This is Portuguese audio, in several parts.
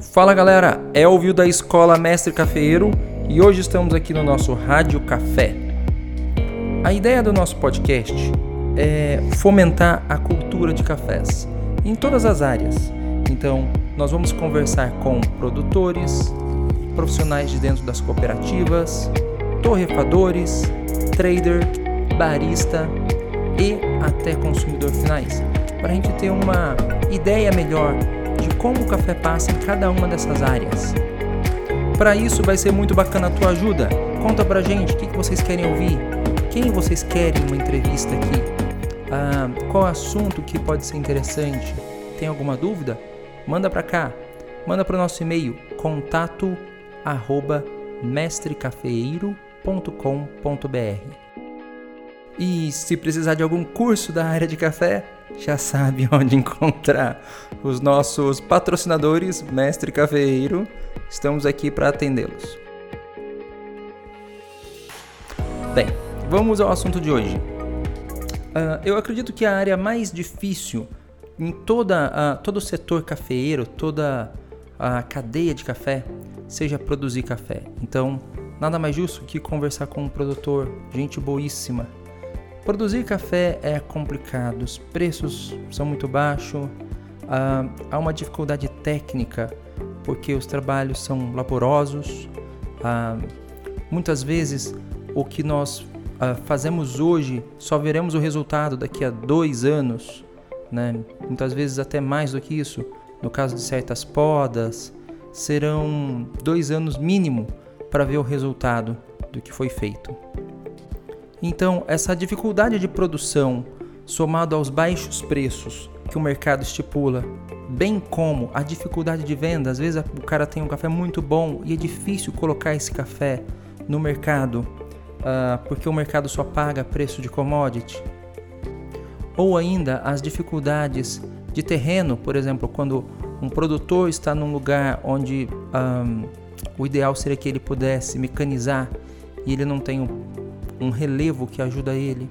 Fala galera, Elvio da Escola Mestre Cafeiro e hoje estamos aqui no nosso Rádio Café. A ideia do nosso podcast é fomentar a cultura de cafés em todas as áreas. Então, nós vamos conversar com produtores, profissionais de dentro das cooperativas, torrefadores, trader, barista e até consumidor finais, para a gente ter uma ideia melhor de como o café passa em cada uma dessas áreas. Para isso vai ser muito bacana a tua ajuda. Conta pra gente o que, vocês querem ouvir, quem vocês querem uma entrevista aqui, ah, qual assunto que pode ser interessante. Tem alguma dúvida? Manda para cá. Manda para o nosso e-mail contato arroba mestrecafeiro.com.br. E se precisar de algum curso da área de café, já sabe onde encontrar os nossos patrocinadores, Mestre Cafeiro. Estamos aqui para atendê-los. Bem, vamos ao assunto de hoje. Uh, eu acredito que a área mais difícil em toda, uh, todo o setor cafeeiro, toda a cadeia de café, seja produzir café. Então, nada mais justo que conversar com um produtor, gente boíssima, Produzir café é complicado, os preços são muito baixos, ah, há uma dificuldade técnica porque os trabalhos são laborosos. Ah, muitas vezes o que nós ah, fazemos hoje só veremos o resultado daqui a dois anos, né? muitas vezes até mais do que isso. No caso de certas podas, serão dois anos mínimo para ver o resultado do que foi feito. Então, essa dificuldade de produção, somado aos baixos preços que o mercado estipula, bem como a dificuldade de venda, às vezes o cara tem um café muito bom e é difícil colocar esse café no mercado, uh, porque o mercado só paga preço de commodity. Ou ainda as dificuldades de terreno, por exemplo, quando um produtor está num lugar onde um, ah, o ideal seria que ele pudesse mecanizar e ele não tem um relevo que ajuda ele.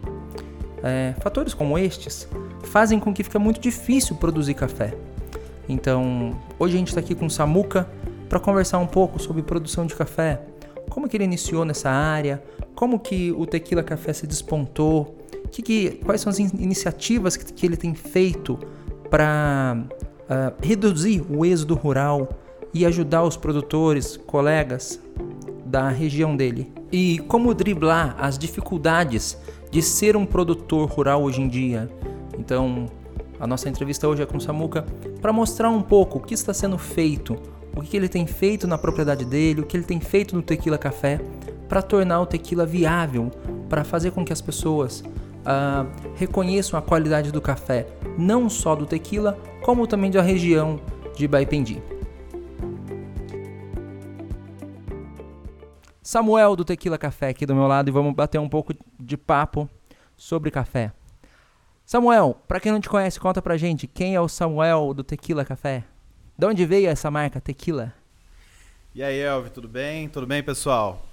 É, fatores como estes fazem com que fique muito difícil produzir café. Então, hoje a gente está aqui com o Samuca para conversar um pouco sobre produção de café, como que ele iniciou nessa área, como que o Tequila Café se despontou, que, que, quais são as in iniciativas que, que, ele tem feito para uh, ah, reduzir o êxodo rural e ajudar os produtores, colegas da região dele e como driblar as dificuldades de ser um produtor rural hoje em dia. Então, a nossa entrevista hoje é com o Samuca para mostrar um pouco o que está sendo feito, o que ele tem feito na propriedade dele, o que ele tem feito no Tequila Café para tornar o tequila viável, para fazer com que as pessoas uh, reconheçam a qualidade do café, não só do tequila, como também da região de Baipendi. Samuel do Tequila Café aqui do meu lado e vamos bater um pouco de papo sobre café. Samuel, para quem não te conhece, conta pra gente quem é o Samuel do Tequila Café. De onde veio essa marca Tequila? E aí, Elvio, tudo bem? Tudo bem, pessoal?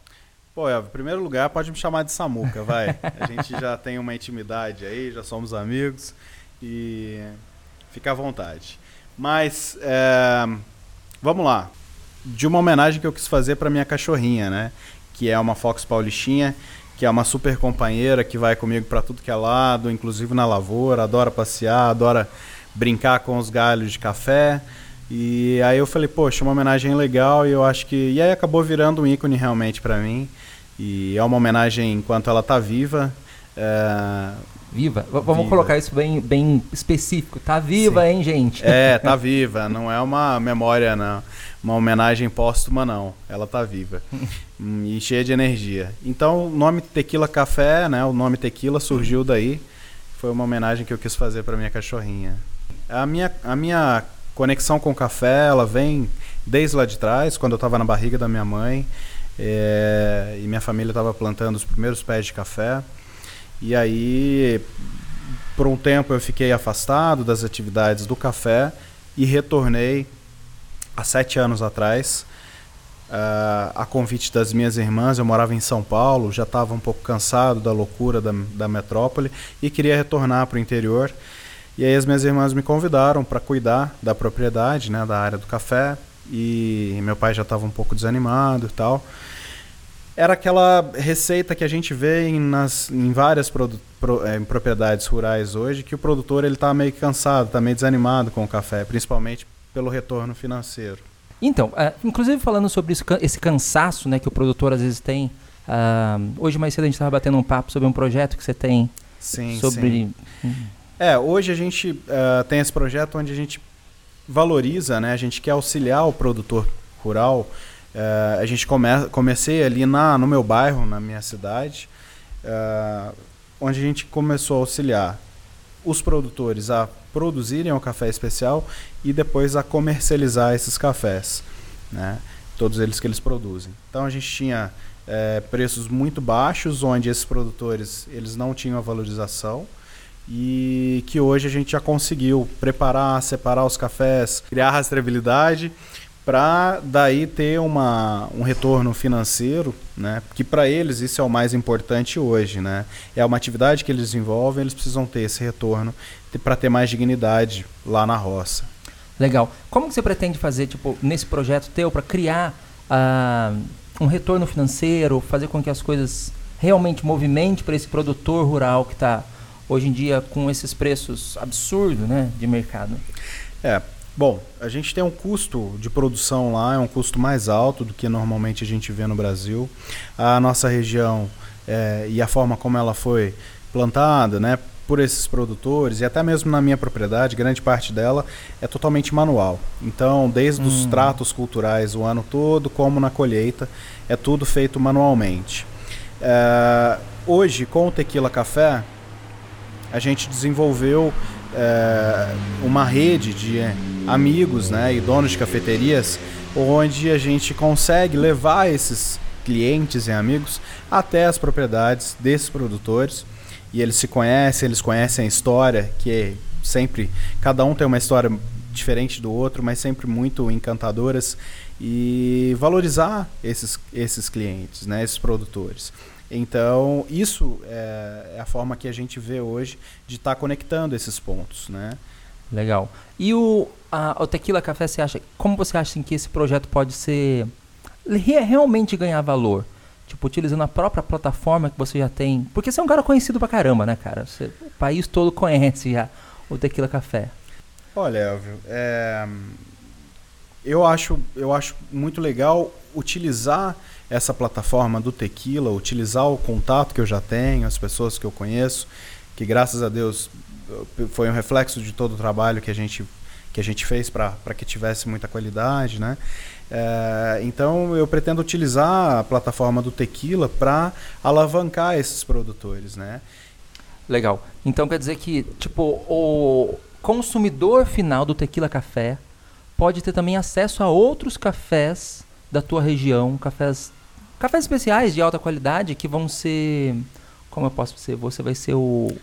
Pô, Elvio, em primeiro lugar, pode me chamar de Samuca, vai. A gente já tem uma intimidade aí, já somos amigos e fica à vontade. Mas, é... vamos lá de uma homenagem que eu quis fazer para minha cachorrinha, né? Que é uma Fox Paulistinha, que é uma super companheira que vai comigo para tudo que é lado, inclusive na lavoura, adora passear, adora brincar com os galhos de café. E aí eu falei, poxa, uma homenagem legal e eu acho que. E aí acabou virando um ícone realmente para mim. E é uma homenagem enquanto ela tá viva. É... Viva. V vamos viva. colocar isso bem, bem específico. Tá viva, Sim. hein, gente? É, tá viva. Não é uma memória, não uma homenagem póstuma, não. Ela tá viva. E cheia de energia. Então, o nome Tequila Café, né? O nome Tequila surgiu daí. Foi uma homenagem que eu quis fazer para minha cachorrinha. A minha, a minha conexão com o café, ela vem desde lá de trás, quando eu estava na barriga da minha mãe. É, e minha família estava plantando os primeiros pés de café. E aí, por um tempo, eu fiquei afastado das atividades do café e retornei há sete anos atrás, uh, a convite das minhas irmãs. Eu morava em São Paulo, já estava um pouco cansado da loucura da, da metrópole e queria retornar para o interior. E aí as minhas irmãs me convidaram para cuidar da propriedade, né, da área do café. e meu pai já estava um pouco desanimado e tal. Era aquela receita que a gente vê em, nas, em várias produ, pro, é, em propriedades rurais hoje, que o produtor ele está meio cansado, está meio desanimado com o café, principalmente pelo retorno financeiro. Então, uh, inclusive falando sobre isso, esse cansaço né, que o produtor às vezes tem, uh, hoje mais cedo a gente estava batendo um papo sobre um projeto que você tem sim, sobre... Sim. É, hoje a gente uh, tem esse projeto onde a gente valoriza, né, a gente quer auxiliar o produtor rural Uh, a gente come, comecei ali na, no meu bairro, na minha cidade, uh, onde a gente começou a auxiliar os produtores a produzirem o café especial e depois a comercializar esses cafés, né? todos eles que eles produzem. Então a gente tinha é, preços muito baixos, onde esses produtores eles não tinham a valorização e que hoje a gente já conseguiu preparar, separar os cafés, criar rastreabilidade para daí ter uma, um retorno financeiro, né? Que para eles isso é o mais importante hoje, né? É uma atividade que eles desenvolvem, eles precisam ter esse retorno para ter mais dignidade lá na roça. Legal. Como que você pretende fazer, tipo, nesse projeto teu para criar uh, um retorno financeiro, fazer com que as coisas realmente movimente para esse produtor rural que está hoje em dia com esses preços absurdos, né, de mercado? É, Bom, a gente tem um custo de produção lá, é um custo mais alto do que normalmente a gente vê no Brasil. A nossa região é, e a forma como ela foi plantada, né, por esses produtores e até mesmo na minha propriedade, grande parte dela é totalmente manual. Então, desde hum. os tratos culturais o ano todo, como na colheita, é tudo feito manualmente. É, hoje, com o Tequila Café, a gente desenvolveu é, uma rede de amigos né, e donos de cafeterias onde a gente consegue levar esses clientes e amigos até as propriedades desses produtores e eles se conhecem, eles conhecem a história que é sempre cada um tem uma história diferente do outro, mas sempre muito encantadoras e valorizar esses, esses clientes, né, esses produtores. Então, isso é, é, a forma que a gente vê hoje de estar tá conectando esses pontos, né? Legal. E o, a, o Tequila Café, você acha, como você acha assim, que esse projeto pode ser realmente ganhar valor? Tipo, utilizando a própria plataforma que você já tem. Porque você é um cara conhecido pra caramba, né, cara? Você, o país todo conhece já o Tequila Café. Olha, Elvio, é, eu, acho, eu acho muito legal utilizar essa plataforma do Tequila, utilizar o contato que eu já tenho, as pessoas que eu conheço, que graças a Deus foi um reflexo de todo o trabalho que a gente que a gente fez para que tivesse muita qualidade, né? É, então eu pretendo utilizar a plataforma do Tequila para alavancar esses produtores, né? Legal. Então quer dizer que tipo o consumidor final do Tequila Café pode ter também acesso a outros cafés da tua região, cafés cafés especiais de alta qualidade que vão ser como eu posso ser, você vai ser o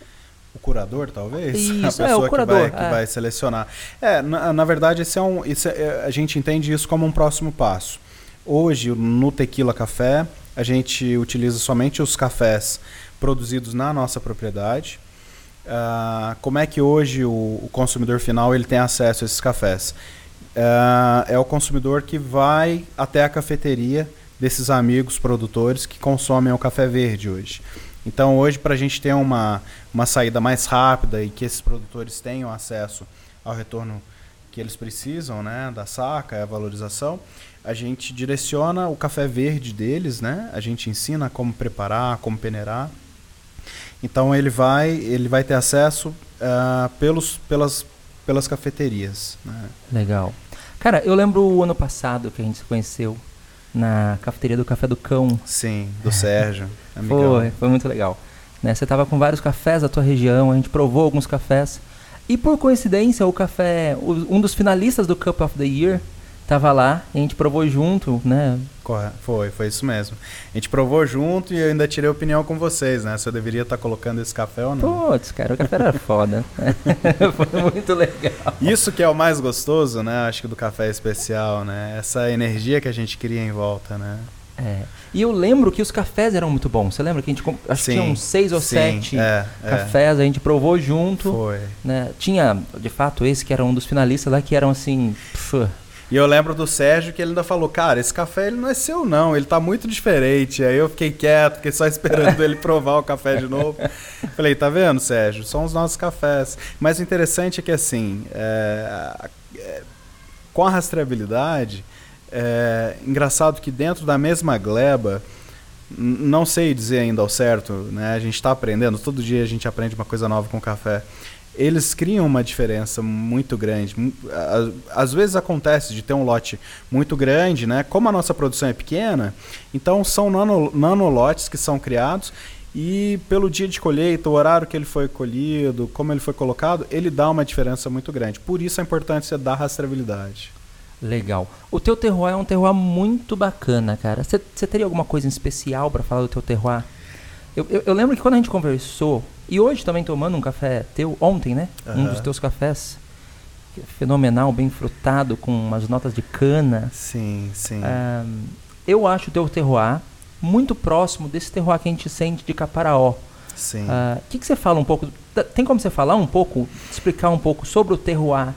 o curador, talvez? Isso, a pessoa é, o curador, que, vai, que é. vai selecionar. É, na, na verdade, esse é um, isso é, a gente entende isso como um próximo passo. Hoje, no Tequila Café, a gente utiliza somente os cafés produzidos na nossa propriedade. Uh, como é que hoje o, o, consumidor final ele tem acesso a esses cafés? Uh, é o consumidor que vai até a cafeteria desses amigos produtores que consomem o café verde hoje. Então, hoje, para a gente ter uma, uma saída mais rápida e que esses produtores tenham acesso ao retorno que eles precisam, né, da saca, a valorização, a gente direciona o café verde deles, né? A gente ensina como preparar, como peneirar. Então ele vai, ele vai ter acesso uh, pelos, pelas, pelas cafeterias. Né? Legal. Cara, eu lembro o ano passado que a gente se conheceu na cafeteria do Café do Cão. Sim, do Sérgio. foi, foi muito legal. Né? Você estava com vários cafés da tua região, a gente provou alguns cafés. E por coincidência, o café, um dos finalistas do Cup of the Year, tava lá, a gente provou junto, né? Foi, foi isso mesmo. A gente provou junto e eu ainda tirei opinião com vocês, né? Se eu deveria estar tá colocando esse café ou não. Putz, cara, o café era foda. foi muito legal. Isso que é o mais gostoso, né? Acho que do café especial, né? Essa energia que a gente cria em volta, né? É. E eu lembro que os cafés eram muito bons. Você lembra que a gente acho sim, que tinha uns seis ou sim, sete é, é. cafés, é. a gente provou junto. Foi. Né? Tinha, de fato, esse que era um dos finalistas lá que eram assim. Pff, E eu lembro do Sérgio que ele ainda falou, cara, esse café ele não é seu não, ele tá muito diferente. Aí eu fiquei quieto, fiquei só esperando ele provar o café de novo. Falei, tá vendo, Sérgio? São os nossos cafés. Mas o interessante é que assim, é, é, com a rastreabilidade, é engraçado que dentro da mesma gleba, não sei dizer ainda ao certo, né? A gente está aprendendo, todo dia a gente aprende uma coisa nova com o café. Eles criam uma diferença muito grande. Às vezes acontece de ter um lote muito grande, né? Como a nossa produção é pequena, então são nano, nanolotes que são criados e pelo dia de colheita, o horário que ele foi colhido, como ele foi colocado, ele dá uma diferença muito grande. Por isso a importância da rastreabilidade. Legal. O teu terroir é um terroir muito bacana, cara. Você teria alguma coisa em especial para falar do teu terroir? Eu, eu, eu, lembro que quando a gente conversou, e hoje também tomando um café teu, ontem, né? Uhum. Um dos teus cafés. Fenomenal, bem frutado, com umas notas de cana. Sim, sim. Um, eu acho o teu terroir muito próximo desse terroir que a gente sente de Caparaó. Sim. O uh, que, que você fala um pouco? Tem como você falar um pouco, explicar um pouco sobre o terroir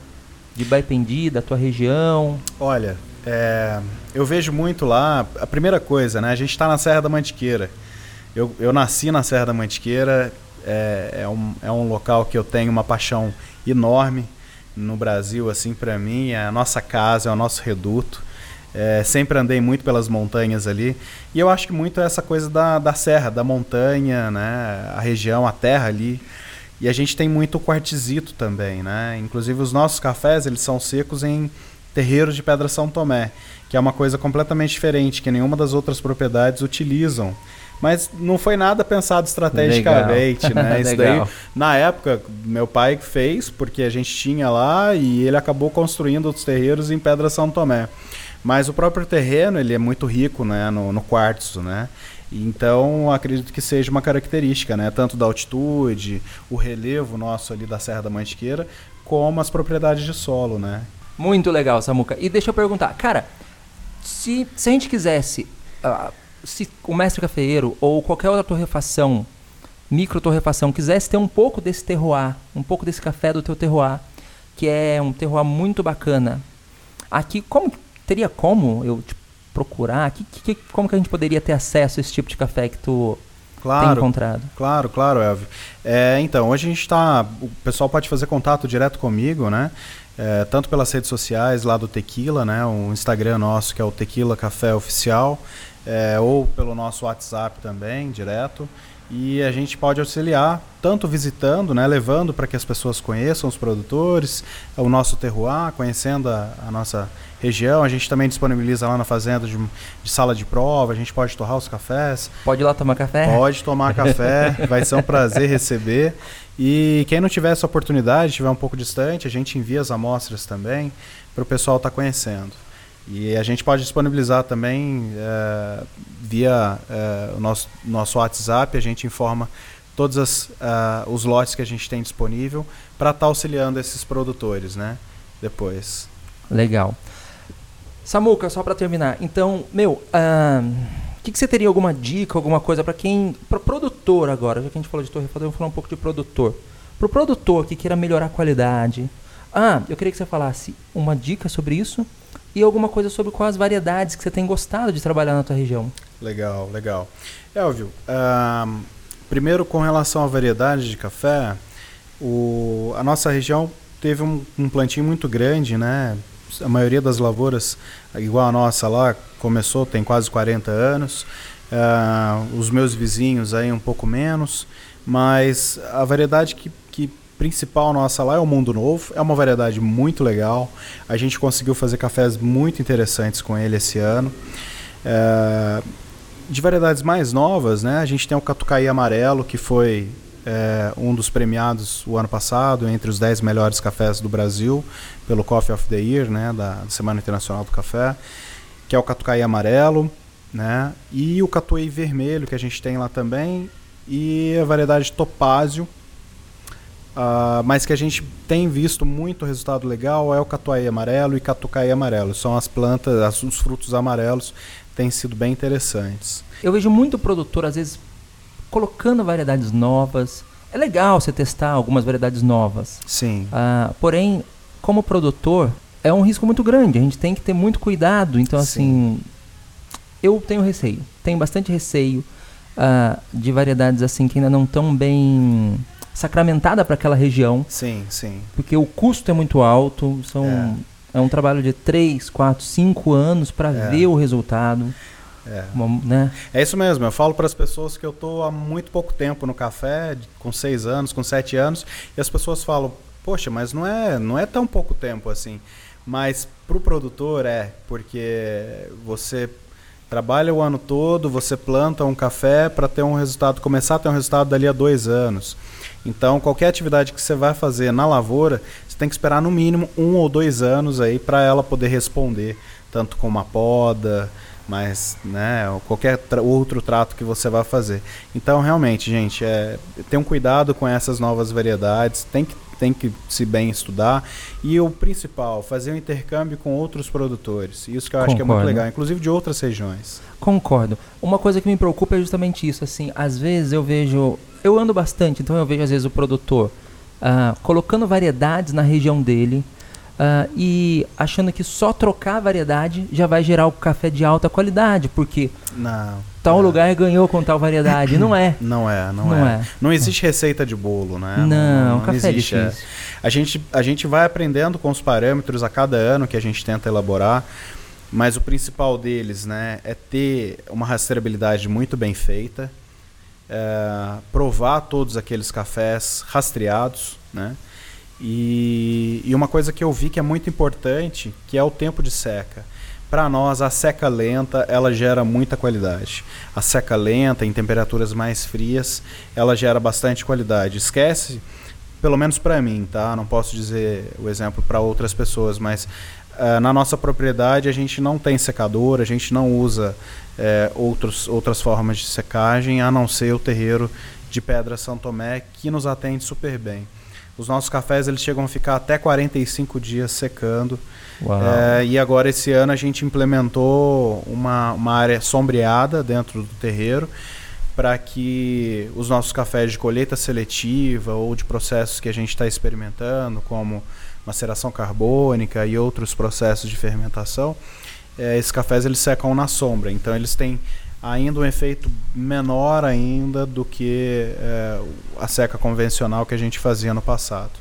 de Baipendi, da tua região? Olha, é, eu vejo muito lá. A primeira coisa, né? A gente está na Serra da Mantiqueira. Eu, eu nasci na Serra da Mantiqueira. É, é, um, é um local que eu tenho uma paixão enorme no Brasil, assim, para mim. É a nossa casa, é o nosso reduto. É, sempre andei muito pelas montanhas ali. E eu acho que muito é essa coisa da, da serra, da montanha, né? A região, a terra ali. E a gente tem muito quartzito também, né? Inclusive os nossos cafés, eles são secos em terreiros de Pedra São Tomé, que é uma coisa completamente diferente, que nenhuma das outras propriedades utilizam. Mas não foi nada pensado estrategicamente, Legal. né? Isso daí, na época, meu pai fez, porque a gente tinha lá e ele acabou construindo outros terreiros em Pedra São Tomé. Mas o próprio terreno, ele é muito rico, né, no, no quartzo, né? Então, acredito que seja uma característica, né? Tanto da altitude, o relevo nosso ali da Serra da Mantiqueira, como as propriedades de solo, né? Muito legal, Samuca. E deixa eu perguntar, cara, se, se a gente quisesse, uh, se o mestre cafeeiro ou qualquer outra torrefação, micro torrefação, quisesse ter um pouco desse terroir, um pouco desse café do teu terroir, que é um terroir muito bacana, aqui, como teria como eu tipo, procurar? Que, que, como que a gente poderia ter acesso a esse tipo de café que tu claro, tem encontrado? Claro, claro, Elvio. É, então, hoje a gente está. O pessoal pode fazer contato direto comigo, né? É, tanto pelas redes sociais lá do Tequila, né? O Instagram nosso que é o Tequila Café Oficial, é, ou pelo nosso WhatsApp também, direto. E a gente pode auxiliar, tanto visitando, né, levando para que as pessoas conheçam os produtores, o nosso terroir, conhecendo a, a nossa região. A gente também disponibiliza lá na fazenda de, de, sala de prova, a gente pode torrar os cafés. Pode ir lá tomar café? Pode tomar café, vai ser um prazer receber. E quem não tiver essa oportunidade, estiver um pouco distante, a gente envia as amostras também para o pessoal estar tá conhecendo. E a gente pode disponibilizar também é, via é, o nosso, nosso WhatsApp, a gente informa todos as, uh, os lotes que a gente tem disponível para estar tá auxiliando esses produtores, né? Depois. Legal. Samuca, só para terminar. Então, meu, o uh, que, que você teria alguma dica, alguma coisa para quem, para produtor agora, já que a gente falou de torre, vamos falar um pouco de produtor. Para o produtor que queira melhorar a qualidade. Ah, eu queria que você falasse uma dica sobre isso e alguma coisa sobre quais variedades que você tem gostado de trabalhar na tua região. Legal, legal. Elvio, uh, primeiro com relação à variedade de café, o, a nossa região teve um, um plantio muito grande, né? a maioria das lavouras, igual a nossa lá, começou tem quase 40 anos. Uh, os meus vizinhos aí um pouco menos, mas a variedade que, que principal nossa lá é o Mundo Novo. É uma variedade muito legal. A gente conseguiu fazer cafés muito interessantes com ele esse ano. Uh, de variedades mais novas, né? A gente tem o Catucaí Amarelo, que foi é, um dos premiados o ano passado entre os 10 melhores cafés do Brasil pelo Coffee of the Year, né, da Semana Internacional do Café, que é o Catucaí amarelo, né, e o Catuí vermelho que a gente tem lá também e a variedade Topázio, Uh, mas que a gente tem visto muito resultado legal é o catuai amarelo e catucaí amarelo. São as plantas, as, os frutos amarelos têm sido bem interessantes. Eu vejo muito produtor, às vezes, colocando variedades novas. É legal você testar algumas variedades novas. Sim. Uh, porém, como produtor, é um risco muito grande. A gente tem que ter muito cuidado. Então, assim, eu tenho receio. Tenho bastante receio uh, de variedades assim que ainda não estão bem sacramentada para aquela região. Sim, sim. Porque o custo é muito alto. São é, é um trabalho de 3, 4, 5 anos para é. ver o resultado. É. Uma, né? é isso mesmo, eu falo para as pessoas que eu estou há muito pouco tempo no café, com seis anos, com sete anos, e as pessoas falam, poxa, mas não é, não é tão pouco tempo assim. Mas para o produtor é, porque você trabalha o ano todo, você planta um café para ter um resultado, começar a ter um resultado dali a dois anos. Então, qualquer atividade que você vai fazer na lavoura, você tem que esperar no mínimo um ou dois anos aí para ela poder responder, tanto com uma poda, mas né, qualquer tra outro trato que você vai fazer. Então, realmente, gente, é, tenham cuidado com essas novas variedades, tem que, tem que se bem estudar. E o principal, fazer um intercâmbio com outros produtores. Isso que eu acho Concordo. que é muito legal, inclusive de outras regiões. Concordo. Uma coisa que me preocupa é justamente isso. Assim, às vezes eu vejo. Eu ando bastante, então eu vejo às vezes o produtor uh, colocando variedades na região dele Uh, e achando que só trocar a variedade já vai gerar o café de alta qualidade, porque não, tal é. lugar ganhou com tal variedade. Não é. Não é, não, não é. é. Não existe receita de bolo, né? Não, não, não café existe. É. A, gente, a gente vai aprendendo com os parâmetros a cada ano que a gente tenta elaborar, mas o principal deles né, é ter uma rastreabilidade muito bem feita, é, provar todos aqueles cafés rastreados, né? E, e uma coisa que eu vi que é muito importante, que é o tempo de seca. Para nós, a seca lenta ela gera muita qualidade. A seca lenta, em temperaturas mais frias, ela gera bastante qualidade. Esquece, pelo menos para mim, tá? Não posso dizer o exemplo para outras pessoas, mas uh, na nossa propriedade a gente não tem secador, a gente não usa uh, outros, outras formas de secagem, a não ser o terreiro de Pedra São Tomé, que nos atende super bem. Os nossos cafés eles chegam a ficar até 45 dias secando. É, e agora esse ano a gente implementou uma, uma área sombreada dentro do terreiro para que os nossos cafés de colheita seletiva ou de processos que a gente está experimentando, como maceração carbônica e outros processos de fermentação, é, esses cafés eles secam na sombra. Então eles têm ainda um efeito menor ainda do que é, a seca convencional que a gente fazia no passado.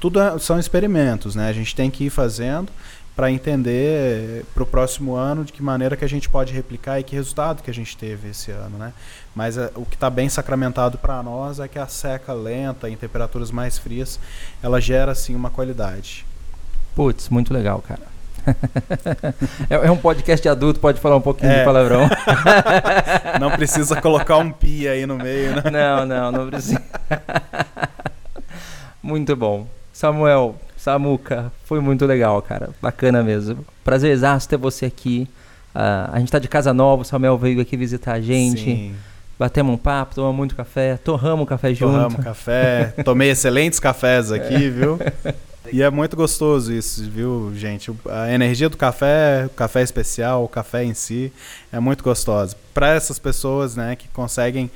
Tudo é, são experimentos, né? A gente tem que ir fazendo para entender para o próximo ano de que maneira que a gente pode replicar e que resultado que a gente teve esse ano, né? Mas é, o que está bem sacramentado para nós é que a seca lenta em temperaturas mais frias, ela gera sim uma qualidade. Putz, muito legal, cara. É, é, um podcast adulto, pode falar um pouquinho é. de palavrão. Não precisa colocar um pi aí no meio, né? Não, não, não precisa. Muito bom. Samuel, Samuca, foi muito legal, cara. Bacana mesmo. Prazerzaço ter você aqui. Uh, a gente tá de casa nova, o Samuel veio aqui visitar a gente. Sim. Batemos um papo, tomamos muito café, torramos um café junto. Torramos café, tomei excelentes cafés aqui, viu? E é muito gostoso isso, viu, gente? A energia do café, o café especial, o café em si, é muito gostosa. Para essas pessoas né, que conseguem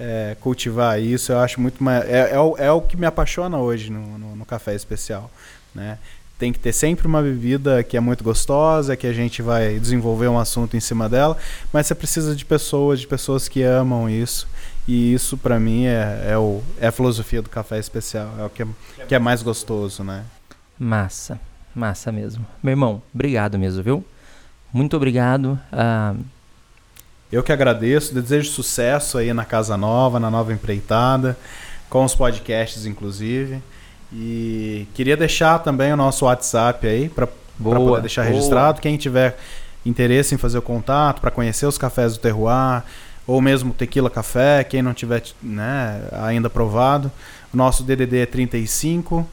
é, cultivar isso, eu acho muito mais. É, é, o, é o que me apaixona hoje no, no, no café especial. Né? tem que ter sempre uma bebida que é muito gostosa, que a gente vai desenvolver um assunto em cima dela, mas você precisa de pessoas, de pessoas que amam isso. E isso para mim é, é, o, é a filosofia do café especial, é o que é, que é mais gostoso, né? Massa, massa mesmo. Meu irmão, obrigado mesmo, viu? Muito obrigado. Uh... Eu que agradeço, desejo sucesso aí na Casa Nova, na nova empreitada, com os podcasts, inclusive. E queria deixar também o nosso WhatsApp aí para poder deixar boa. registrado. Quem tiver interesse em fazer o contato, para conhecer os cafés do Terroir, ou mesmo Tequila Café, quem não tiver né, ainda provado, o nosso DDD é 35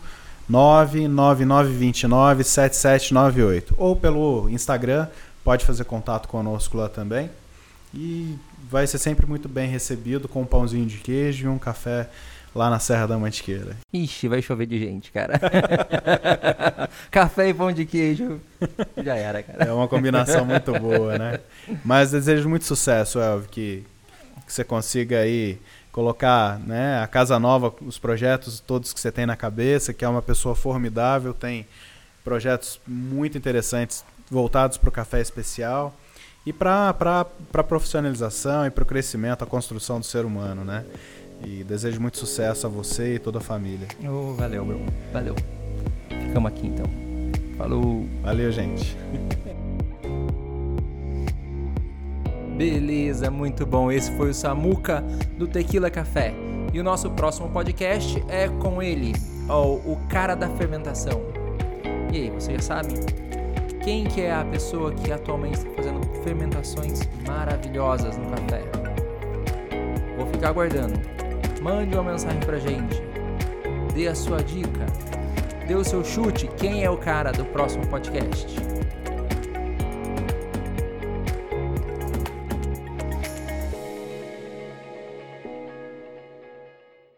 99929 7798 ou pelo Instagram, pode fazer contato conosco lá também. E vai ser sempre muito bem recebido com um pãozinho de queijo e um café lá na Serra da Mantiqueira. Ixi, vai chover de gente, cara. café e pão de queijo já era, cara. É uma combinação muito boa, né? Mas desejo muito sucesso, Elvio, que, que você consiga aí colocar né, a Casa Nova, os projetos todos que você tem na cabeça, que é uma pessoa formidável, tem projetos muito interessantes voltados para o café especial e para a profissionalização e para o crescimento, a construção do ser humano, né? E desejo muito sucesso a você e toda a família. Oh, valeu, meu. Valeu. Ficamos aqui então. Falou. Valeu, gente. Beleza, muito bom. Esse foi o Samuca do Tequila Café. E o nosso próximo podcast é com ele, ó, o cara da fermentação. E aí, você já sabe? Quem que é a pessoa que atualmente está fazendo fermentações maravilhosas no café? Vou ficar aguardando. Mande uma mensagem pra gente. Dê a sua dica. Dê o seu chute. Quem é o cara do próximo podcast?